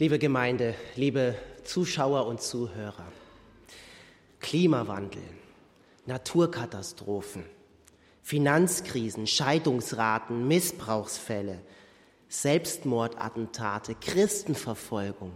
Liebe Gemeinde, liebe Zuschauer und Zuhörer, Klimawandel, Naturkatastrophen, Finanzkrisen, Scheidungsraten, Missbrauchsfälle, Selbstmordattentate, Christenverfolgung.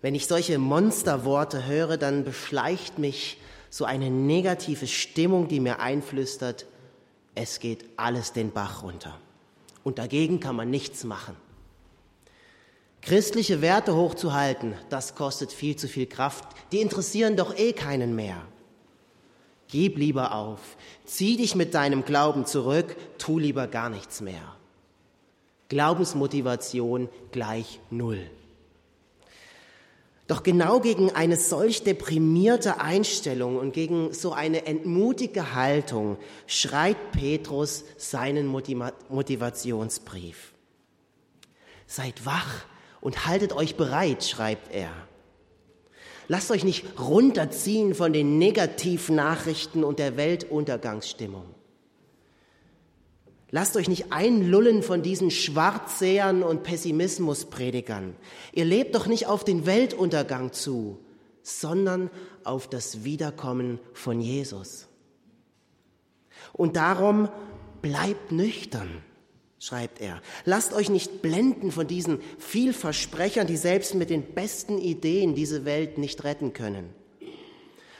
Wenn ich solche Monsterworte höre, dann beschleicht mich so eine negative Stimmung, die mir einflüstert, es geht alles den Bach runter. Und dagegen kann man nichts machen. Christliche Werte hochzuhalten, das kostet viel zu viel Kraft. Die interessieren doch eh keinen mehr. Gib lieber auf, zieh dich mit deinem Glauben zurück, tu lieber gar nichts mehr. Glaubensmotivation gleich Null. Doch genau gegen eine solch deprimierte Einstellung und gegen so eine entmutige Haltung schreibt Petrus seinen Motivationsbrief. Seid wach und haltet euch bereit, schreibt er. Lasst euch nicht runterziehen von den Negativnachrichten und der Weltuntergangsstimmung. Lasst euch nicht einlullen von diesen Schwarzsehern und Pessimismuspredigern. Ihr lebt doch nicht auf den Weltuntergang zu, sondern auf das Wiederkommen von Jesus. Und darum bleibt nüchtern, schreibt er. Lasst euch nicht blenden von diesen Vielversprechern, die selbst mit den besten Ideen diese Welt nicht retten können,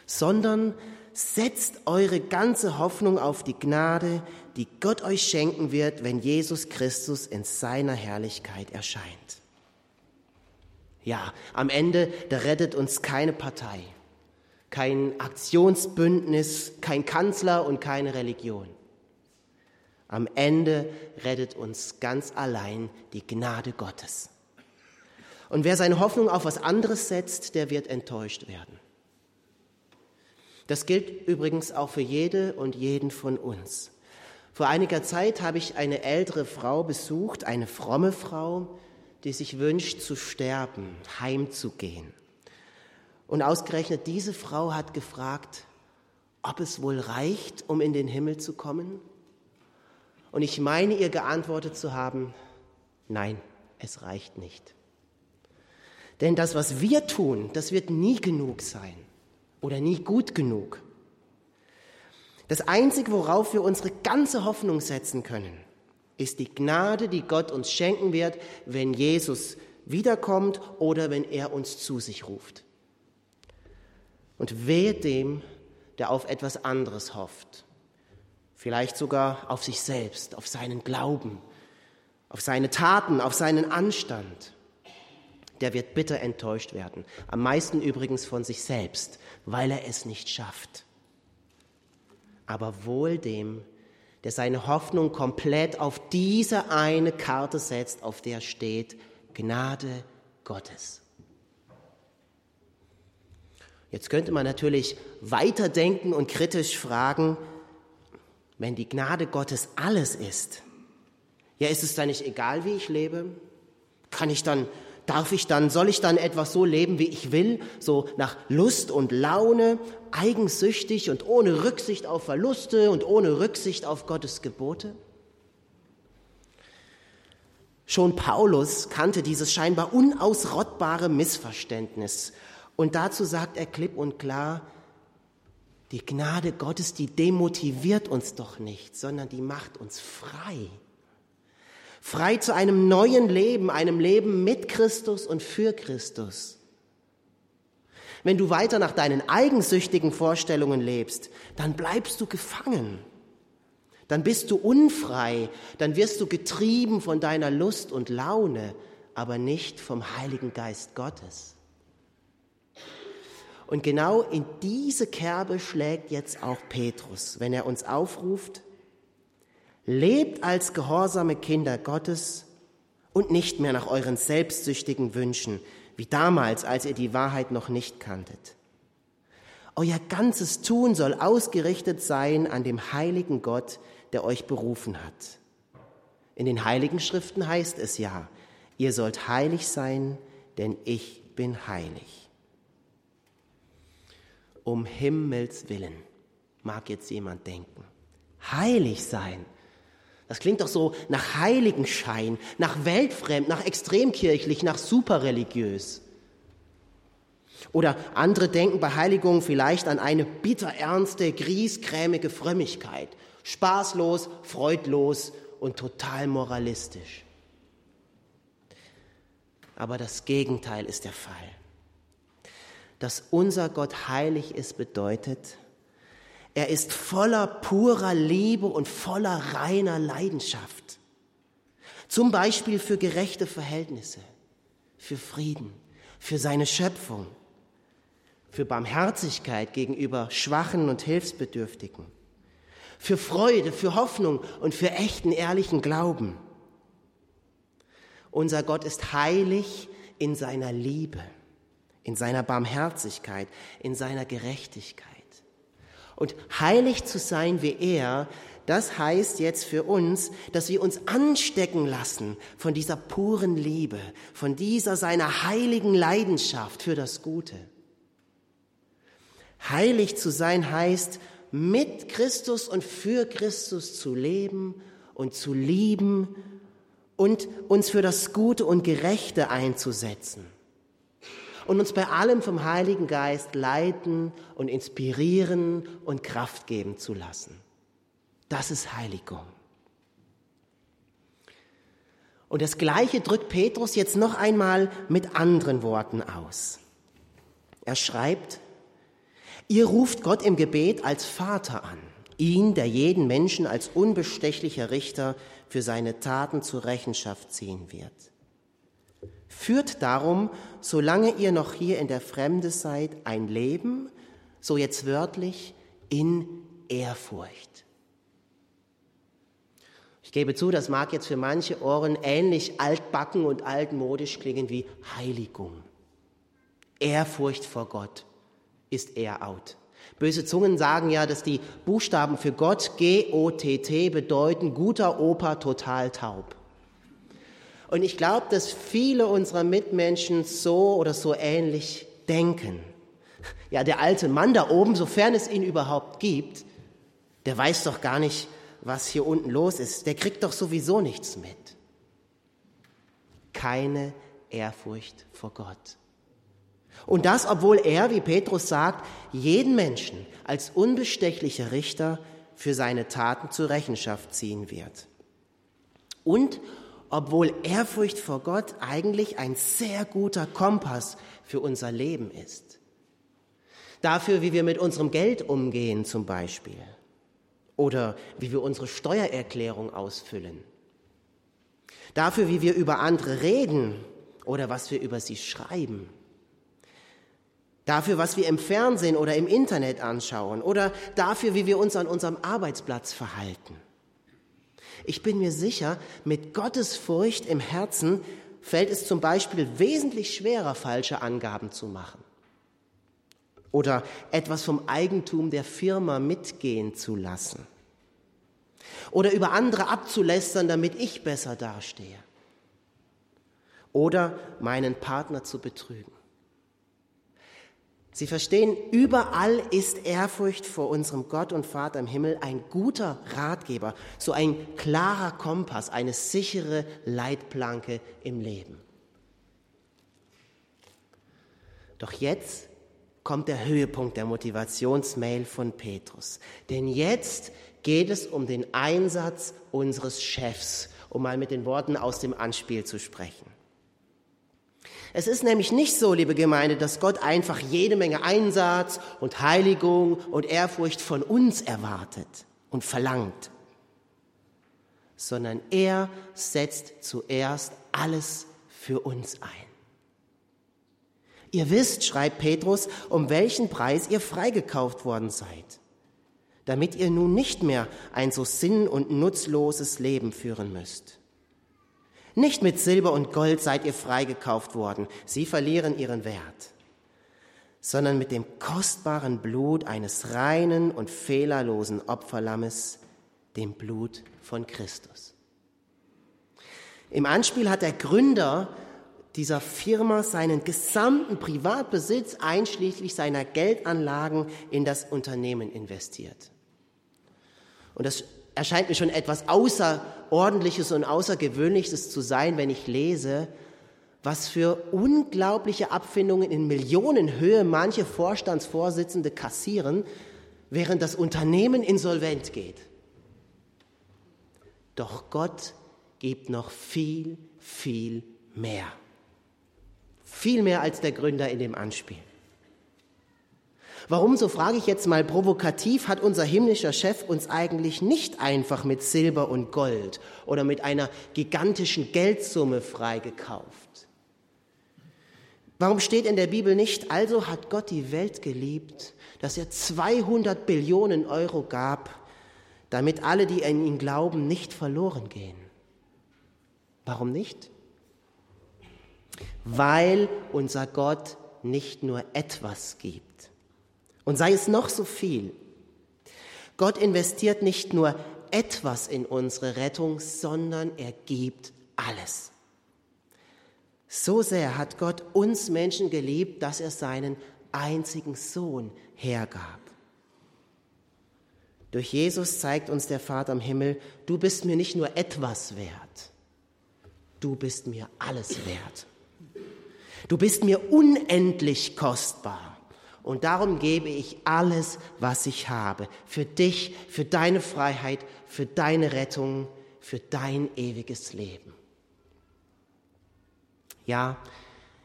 sondern setzt eure ganze Hoffnung auf die Gnade, die Gott euch schenken wird, wenn Jesus Christus in seiner Herrlichkeit erscheint. Ja, am Ende, da rettet uns keine Partei, kein Aktionsbündnis, kein Kanzler und keine Religion. Am Ende rettet uns ganz allein die Gnade Gottes. Und wer seine Hoffnung auf was anderes setzt, der wird enttäuscht werden. Das gilt übrigens auch für jede und jeden von uns. Vor einiger Zeit habe ich eine ältere Frau besucht, eine fromme Frau, die sich wünscht zu sterben, heimzugehen. Und ausgerechnet diese Frau hat gefragt, ob es wohl reicht, um in den Himmel zu kommen? Und ich meine ihr geantwortet zu haben, nein, es reicht nicht. Denn das, was wir tun, das wird nie genug sein oder nie gut genug. Das Einzige, worauf wir unsere ganze Hoffnung setzen können, ist die Gnade, die Gott uns schenken wird, wenn Jesus wiederkommt oder wenn er uns zu sich ruft. Und wehe dem, der auf etwas anderes hofft, vielleicht sogar auf sich selbst, auf seinen Glauben, auf seine Taten, auf seinen Anstand der wird bitter enttäuscht werden. Am meisten übrigens von sich selbst, weil er es nicht schafft. Aber wohl dem, der seine Hoffnung komplett auf diese eine Karte setzt, auf der steht Gnade Gottes. Jetzt könnte man natürlich weiterdenken und kritisch fragen, wenn die Gnade Gottes alles ist, ja, ist es dann nicht egal, wie ich lebe? Kann ich dann Darf ich dann, soll ich dann etwas so leben, wie ich will, so nach Lust und Laune, eigensüchtig und ohne Rücksicht auf Verluste und ohne Rücksicht auf Gottes Gebote? Schon Paulus kannte dieses scheinbar unausrottbare Missverständnis. Und dazu sagt er klipp und klar, die Gnade Gottes, die demotiviert uns doch nicht, sondern die macht uns frei frei zu einem neuen Leben, einem Leben mit Christus und für Christus. Wenn du weiter nach deinen eigensüchtigen Vorstellungen lebst, dann bleibst du gefangen. Dann bist du unfrei, dann wirst du getrieben von deiner Lust und Laune, aber nicht vom Heiligen Geist Gottes. Und genau in diese Kerbe schlägt jetzt auch Petrus, wenn er uns aufruft, Lebt als gehorsame Kinder Gottes und nicht mehr nach euren selbstsüchtigen Wünschen, wie damals, als ihr die Wahrheit noch nicht kanntet. Euer ganzes Tun soll ausgerichtet sein an dem heiligen Gott, der euch berufen hat. In den heiligen Schriften heißt es ja, ihr sollt heilig sein, denn ich bin heilig. Um Himmels willen, mag jetzt jemand denken. Heilig sein, Das klingt doch so nach Heiligenschein, nach weltfremd, nach extremkirchlich, nach superreligiös. Oder andere denken bei Heiligung vielleicht an eine bitterernste, griesgrämige Frömmigkeit, spaßlos, freudlos und total moralistisch. Aber das Gegenteil ist der Fall. Dass unser Gott heilig ist, bedeutet, er ist voller purer Liebe und voller reiner Leidenschaft. Zum Beispiel für gerechte Verhältnisse, für Frieden, für seine Schöpfung, für Barmherzigkeit gegenüber Schwachen und Hilfsbedürftigen, für Freude, für Hoffnung und für echten, ehrlichen Glauben. Unser Gott ist heilig in seiner Liebe, in seiner Barmherzigkeit, in seiner Gerechtigkeit. Und heilig zu sein wie er, das heißt jetzt für uns, dass wir uns anstecken lassen von dieser puren Liebe, von dieser seiner heiligen Leidenschaft für das Gute. Heilig zu sein heißt, mit Christus und für Christus zu leben und zu lieben und uns für das Gute und Gerechte einzusetzen. Und uns bei allem vom Heiligen Geist leiten und inspirieren und Kraft geben zu lassen. Das ist Heiligung. Und das Gleiche drückt Petrus jetzt noch einmal mit anderen Worten aus. Er schreibt, Ihr ruft Gott im Gebet als Vater an, ihn, der jeden Menschen als unbestechlicher Richter für seine Taten zur Rechenschaft ziehen wird. Führt darum, solange ihr noch hier in der Fremde seid, ein Leben, so jetzt wörtlich, in Ehrfurcht. Ich gebe zu, das mag jetzt für manche Ohren ähnlich altbacken und altmodisch klingen wie Heiligung. Ehrfurcht vor Gott ist er out. Böse Zungen sagen ja, dass die Buchstaben für Gott G-O-T-T bedeuten guter Opa total taub. Und ich glaube, dass viele unserer Mitmenschen so oder so ähnlich denken. Ja, der alte Mann da oben, sofern es ihn überhaupt gibt, der weiß doch gar nicht, was hier unten los ist. Der kriegt doch sowieso nichts mit. Keine Ehrfurcht vor Gott. Und das, obwohl er, wie Petrus sagt, jeden Menschen als unbestechlicher Richter für seine Taten zur Rechenschaft ziehen wird. Und obwohl Ehrfurcht vor Gott eigentlich ein sehr guter Kompass für unser Leben ist. Dafür, wie wir mit unserem Geld umgehen zum Beispiel. Oder wie wir unsere Steuererklärung ausfüllen. Dafür, wie wir über andere reden oder was wir über sie schreiben dafür, was wir im Fernsehen oder im Internet anschauen oder dafür, wie wir uns an unserem Arbeitsplatz verhalten. Ich bin mir sicher, mit Gottes Furcht im Herzen fällt es zum Beispiel wesentlich schwerer, falsche Angaben zu machen oder etwas vom Eigentum der Firma mitgehen zu lassen oder über andere abzulästern, damit ich besser dastehe oder meinen Partner zu betrügen. Sie verstehen, überall ist Ehrfurcht vor unserem Gott und Vater im Himmel ein guter Ratgeber, so ein klarer Kompass, eine sichere Leitplanke im Leben. Doch jetzt kommt der Höhepunkt der Motivationsmail von Petrus. Denn jetzt geht es um den Einsatz unseres Chefs, um mal mit den Worten aus dem Anspiel zu sprechen. Es ist nämlich nicht so, liebe Gemeinde, dass Gott einfach jede Menge Einsatz und Heiligung und Ehrfurcht von uns erwartet und verlangt, sondern er setzt zuerst alles für uns ein. Ihr wisst, schreibt Petrus, um welchen Preis ihr freigekauft worden seid, damit ihr nun nicht mehr ein so sinn- und nutzloses Leben führen müsst. Nicht mit Silber und Gold seid ihr freigekauft worden, sie verlieren ihren Wert, sondern mit dem kostbaren Blut eines reinen und fehlerlosen Opferlammes, dem Blut von Christus. Im Anspiel hat der Gründer dieser Firma seinen gesamten Privatbesitz einschließlich seiner Geldanlagen in das Unternehmen investiert. Und das erscheint mir schon etwas Außerordentliches und Außergewöhnliches zu sein, wenn ich lese, was für unglaubliche Abfindungen in Millionenhöhe manche Vorstandsvorsitzende kassieren, während das Unternehmen insolvent geht. Doch Gott gibt noch viel, viel mehr. Viel mehr als der Gründer in dem Anspiel. Warum, so frage ich jetzt mal provokativ, hat unser himmlischer Chef uns eigentlich nicht einfach mit Silber und Gold oder mit einer gigantischen Geldsumme freigekauft? Warum steht in der Bibel nicht, also hat Gott die Welt geliebt, dass er 200 Billionen Euro gab, damit alle, die an ihn glauben, nicht verloren gehen? Warum nicht? Weil unser Gott nicht nur etwas gibt. Und sei es noch so viel. Gott investiert nicht nur etwas in unsere Rettung, sondern er gibt alles. So sehr hat Gott uns Menschen geliebt, dass er seinen einzigen Sohn hergab. Durch Jesus zeigt uns der Vater im Himmel, du bist mir nicht nur etwas wert, du bist mir alles wert. Du bist mir unendlich kostbar. Und darum gebe ich alles, was ich habe, für dich, für deine Freiheit, für deine Rettung, für dein ewiges Leben. Ja,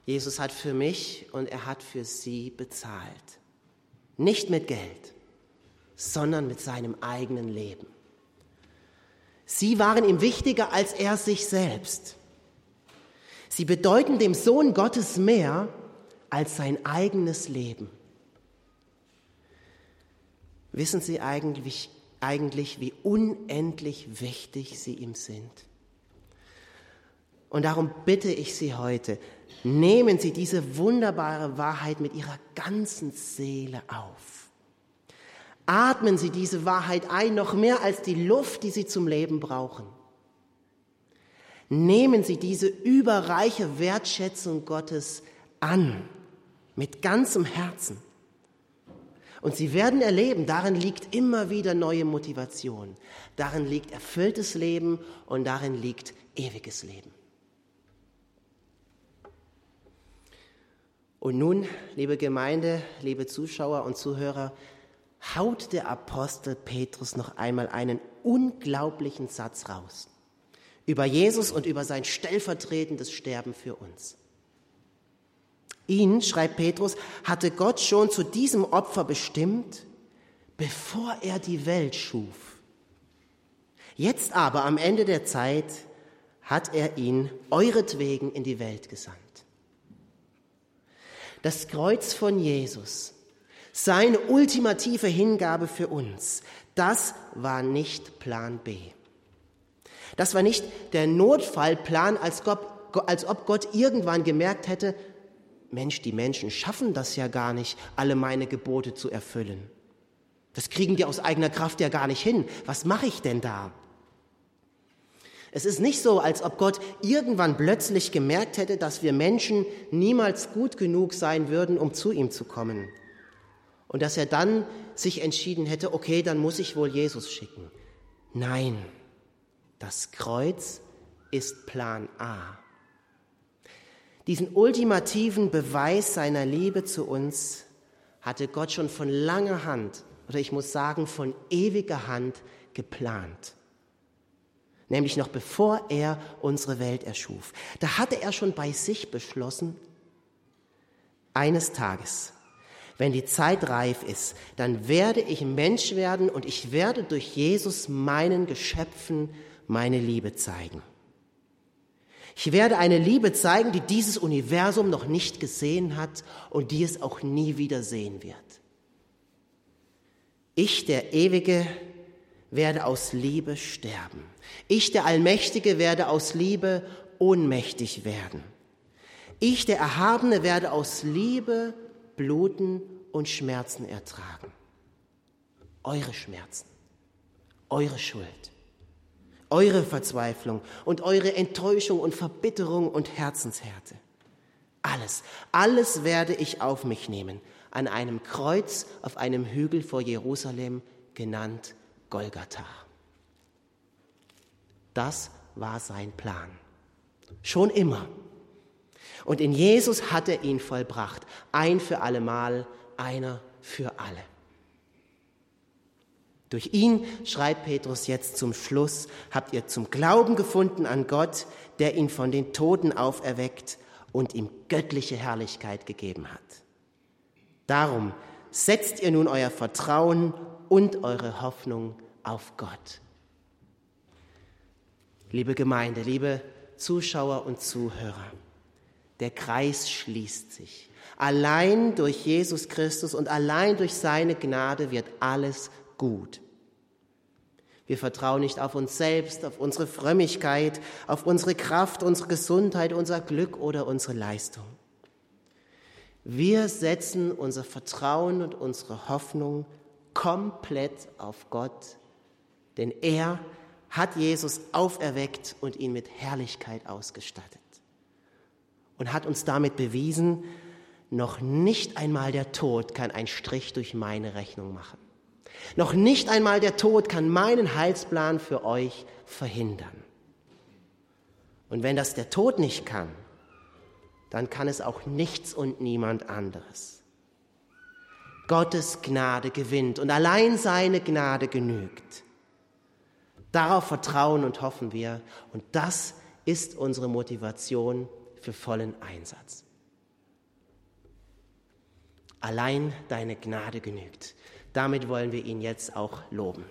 Jesus hat für mich und er hat für sie bezahlt. Nicht mit Geld, sondern mit seinem eigenen Leben. Sie waren ihm wichtiger als er sich selbst. Sie bedeuten dem Sohn Gottes mehr als sein eigenes Leben. Wissen Sie eigentlich, eigentlich, wie unendlich wichtig Sie ihm sind? Und darum bitte ich Sie heute, nehmen Sie diese wunderbare Wahrheit mit Ihrer ganzen Seele auf. Atmen Sie diese Wahrheit ein, noch mehr als die Luft, die Sie zum Leben brauchen. Nehmen Sie diese überreiche Wertschätzung Gottes an, mit ganzem Herzen. Und Sie werden erleben, darin liegt immer wieder neue Motivation. Darin liegt erfülltes Leben und darin liegt ewiges Leben. Und nun, liebe Gemeinde, liebe Zuschauer und Zuhörer, haut der Apostel Petrus noch einmal einen unglaublichen Satz raus über Jesus und über sein stellvertretendes Sterben für uns. Ihn, schreibt Petrus, hatte Gott schon zu diesem Opfer bestimmt, bevor er die Welt schuf. Jetzt aber am Ende der Zeit hat er ihn euretwegen in die Welt gesandt. Das Kreuz von Jesus, seine ultimative Hingabe für uns, das war nicht Plan B. Das war nicht der Notfallplan, als, als ob Gott irgendwann gemerkt hätte, Mensch, die Menschen schaffen das ja gar nicht, alle meine Gebote zu erfüllen. Das kriegen die aus eigener Kraft ja gar nicht hin. Was mache ich denn da? Es ist nicht so, als ob Gott irgendwann plötzlich gemerkt hätte, dass wir Menschen niemals gut genug sein würden, um zu ihm zu kommen. Und dass er dann sich entschieden hätte, okay, dann muss ich wohl Jesus schicken. Nein, das Kreuz ist Plan A. Diesen ultimativen Beweis seiner Liebe zu uns hatte Gott schon von langer Hand, oder ich muss sagen von ewiger Hand geplant. Nämlich noch bevor er unsere Welt erschuf. Da hatte er schon bei sich beschlossen, eines Tages, wenn die Zeit reif ist, dann werde ich Mensch werden und ich werde durch Jesus meinen Geschöpfen meine Liebe zeigen. Ich werde eine Liebe zeigen, die dieses Universum noch nicht gesehen hat und die es auch nie wieder sehen wird. Ich, der Ewige, werde aus Liebe sterben. Ich, der Allmächtige, werde aus Liebe ohnmächtig werden. Ich, der Erhabene, werde aus Liebe bluten und Schmerzen ertragen. Eure Schmerzen, eure Schuld eure Verzweiflung und eure Enttäuschung und Verbitterung und Herzenshärte. Alles, alles werde ich auf mich nehmen, an einem Kreuz auf einem Hügel vor Jerusalem, genannt Golgatha. Das war sein Plan. Schon immer. Und in Jesus hat er ihn vollbracht. Ein für allemal, einer für alle. Durch ihn, schreibt Petrus jetzt zum Schluss, habt ihr zum Glauben gefunden an Gott, der ihn von den Toten auferweckt und ihm göttliche Herrlichkeit gegeben hat. Darum setzt ihr nun euer Vertrauen und eure Hoffnung auf Gott. Liebe Gemeinde, liebe Zuschauer und Zuhörer, der Kreis schließt sich. Allein durch Jesus Christus und allein durch seine Gnade wird alles gut. Wir vertrauen nicht auf uns selbst, auf unsere Frömmigkeit, auf unsere Kraft, unsere Gesundheit, unser Glück oder unsere Leistung. Wir setzen unser Vertrauen und unsere Hoffnung komplett auf Gott, denn er hat Jesus auferweckt und ihn mit Herrlichkeit ausgestattet und hat uns damit bewiesen, noch nicht einmal der Tod kann einen Strich durch meine Rechnung machen. Noch nicht einmal der Tod kann meinen Heilsplan für euch verhindern. Und wenn das der Tod nicht kann, dann kann es auch nichts und niemand anderes. Gottes Gnade gewinnt und allein seine Gnade genügt. Darauf vertrauen und hoffen wir und das ist unsere Motivation für vollen Einsatz. Allein deine Gnade genügt. Damit wollen wir ihn jetzt auch loben.